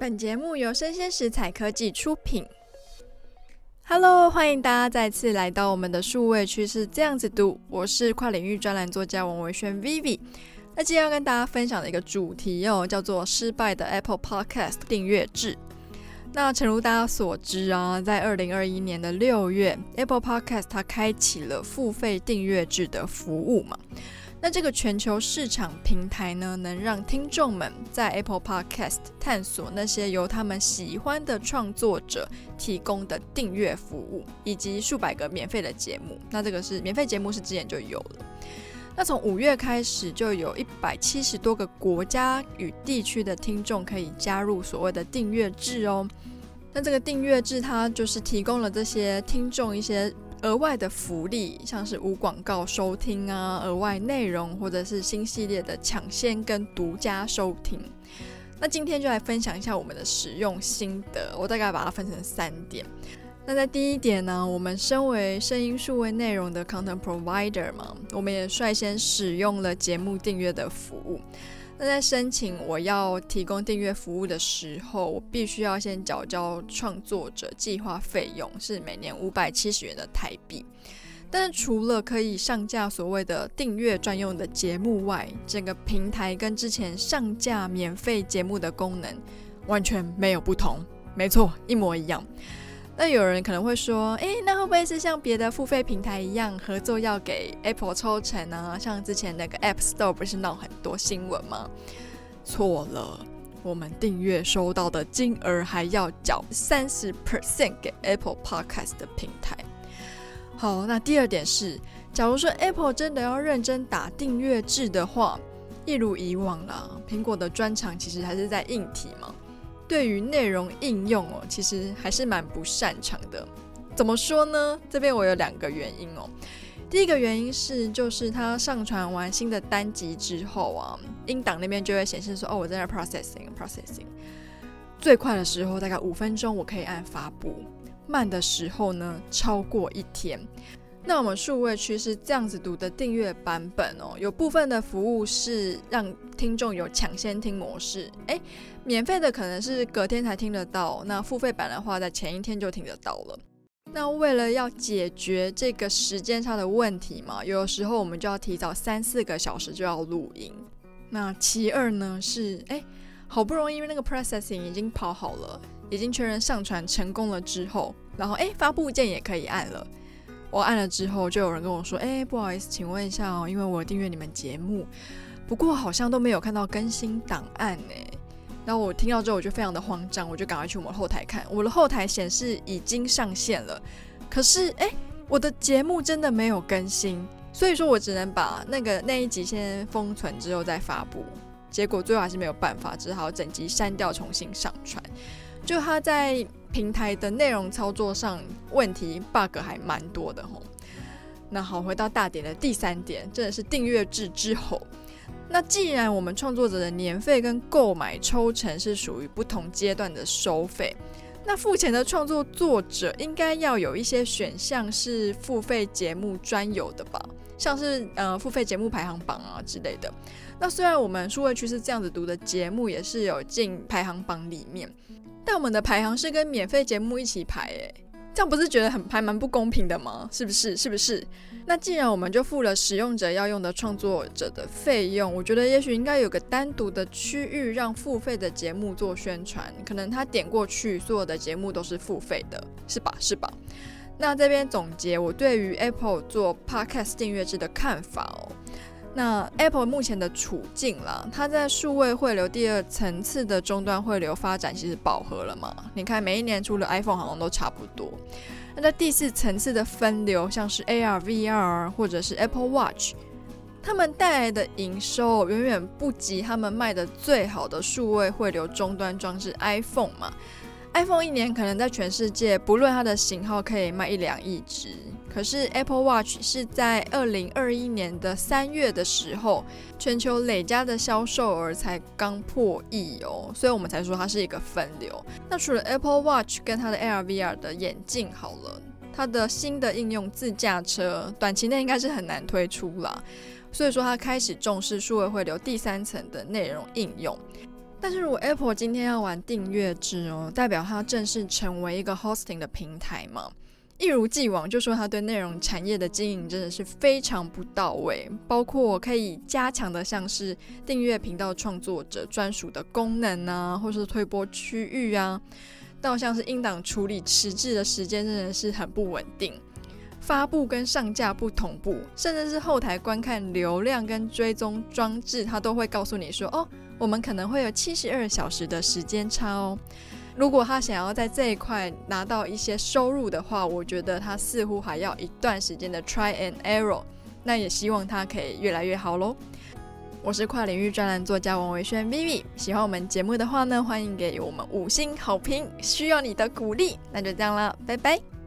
本节目由生鲜食材科技出品。Hello，欢迎大家再次来到我们的数位趋势这样子读，我是跨领域专栏作家王维轩 Vivi。那今天要跟大家分享的一个主题哦，叫做失败的 Apple Podcast 订阅制。那诚如大家所知啊，在二零二一年的六月，Apple Podcast 它开启了付费订阅制的服务嘛。那这个全球市场平台呢，能让听众们在 Apple Podcast 探索那些由他们喜欢的创作者提供的订阅服务，以及数百个免费的节目。那这个是免费节目，是之前就有了。那从五月开始，就有一百七十多个国家与地区的听众可以加入所谓的订阅制哦。那这个订阅制，它就是提供了这些听众一些。额外的福利，像是无广告收听啊，额外内容，或者是新系列的抢先跟独家收听。那今天就来分享一下我们的使用心得，我大概把它分成三点。那在第一点呢，我们身为声音数位内容的 content provider 嘛，我们也率先使用了节目订阅的服务。那在申请我要提供订阅服务的时候，我必须要先缴交创作者计划费用，是每年五百七十元的台币。但是除了可以上架所谓的订阅专用的节目外，整个平台跟之前上架免费节目的功能完全没有不同，没错，一模一样。那有人可能会说，诶，那会不会是像别的付费平台一样，合作要给 Apple 抽成啊？像之前那个 App Store 不是闹很多新闻吗？错了，我们订阅收到的金额还要缴三十 percent 给 Apple Podcast 的平台。好，那第二点是，假如说 Apple 真的要认真打订阅制的话，一如以往啦，苹果的专长其实还是在硬体嘛。对于内容应用哦，其实还是蛮不擅长的。怎么说呢？这边我有两个原因哦。第一个原因是，就是他上传完新的单集之后啊，音档那边就会显示说，哦，我在那 processing processing。最快的时候大概五分钟，我可以按发布；慢的时候呢，超过一天。那我们数位区是这样子读的订阅版本哦，有部分的服务是让听众有抢先听模式，诶，免费的可能是隔天才听得到，那付费版的话在前一天就听得到了。那为了要解决这个时间差的问题嘛，有时候我们就要提早三四个小时就要录音。那其二呢是，诶，好不容易因为那个 processing 已经跑好了，已经确认上传成功了之后，然后诶，发布键也可以按了。我按了之后，就有人跟我说：“哎，不好意思，请问一下哦，因为我订阅你们节目，不过好像都没有看到更新档案呢。”然后我听到之后，我就非常的慌张，我就赶快去我们后台看，我的后台显示已经上线了，可是哎，我的节目真的没有更新，所以说我只能把那个那一集先封存之后再发布。结果最后还是没有办法，只好整集删掉，重新上传。就他在平台的内容操作上问题 bug 还蛮多的吼。那好，回到大点的第三点，真的是订阅制之后。那既然我们创作者的年费跟购买抽成是属于不同阶段的收费，那付钱的创作作者应该要有一些选项是付费节目专有的吧？像是呃付费节目排行榜啊之类的。那虽然我们数位趋势这样子读的节目也是有进排行榜里面。但我们的排行是跟免费节目一起排，哎，这样不是觉得很还蛮不公平的吗？是不是？是不是？那既然我们就付了使用者要用的创作者的费用，我觉得也许应该有个单独的区域让付费的节目做宣传，可能他点过去，所有的节目都是付费的，是吧？是吧？那这边总结我对于 Apple 做 Podcast 订阅制的看法哦。那 Apple 目前的处境啦，它在数位汇流第二层次的终端汇流发展其实饱和了嘛？你看每一年出了 iPhone 好像都差不多。那在第四层次的分流，像是 AR、VR 或者是 Apple Watch，他们带来的营收远远不及他们卖的最好的数位汇流终端装置 iPhone 嘛。iPhone 一年可能在全世界，不论它的型号，可以卖一两亿只。可是 Apple Watch 是在二零二一年的三月的时候，全球累加的销售额才刚破亿哦，所以我们才说它是一个分流。那除了 Apple Watch 跟它的 AR VR 的眼镜好了，它的新的应用自驾车，短期内应该是很难推出啦。所以说它开始重视数位汇流第三层的内容应用。但是如果 Apple 今天要玩订阅制哦，代表它正式成为一个 hosting 的平台嘛？一如既往，就说他对内容产业的经营真的是非常不到位，包括我可以加强的像是订阅频道创作者专属的功能啊，或是推播区域啊，到像是音档处理迟滞的时间真的是很不稳定，发布跟上架不同步，甚至是后台观看流量跟追踪装置，它都会告诉你说，哦，我们可能会有七十二小时的时间差哦。如果他想要在这一块拿到一些收入的话，我觉得他似乎还要一段时间的 try and error。那也希望他可以越来越好喽。我是跨领域专栏作家王维轩 Vivi，喜欢我们节目的话呢，欢迎给我们五星好评，需要你的鼓励。那就这样了，拜拜。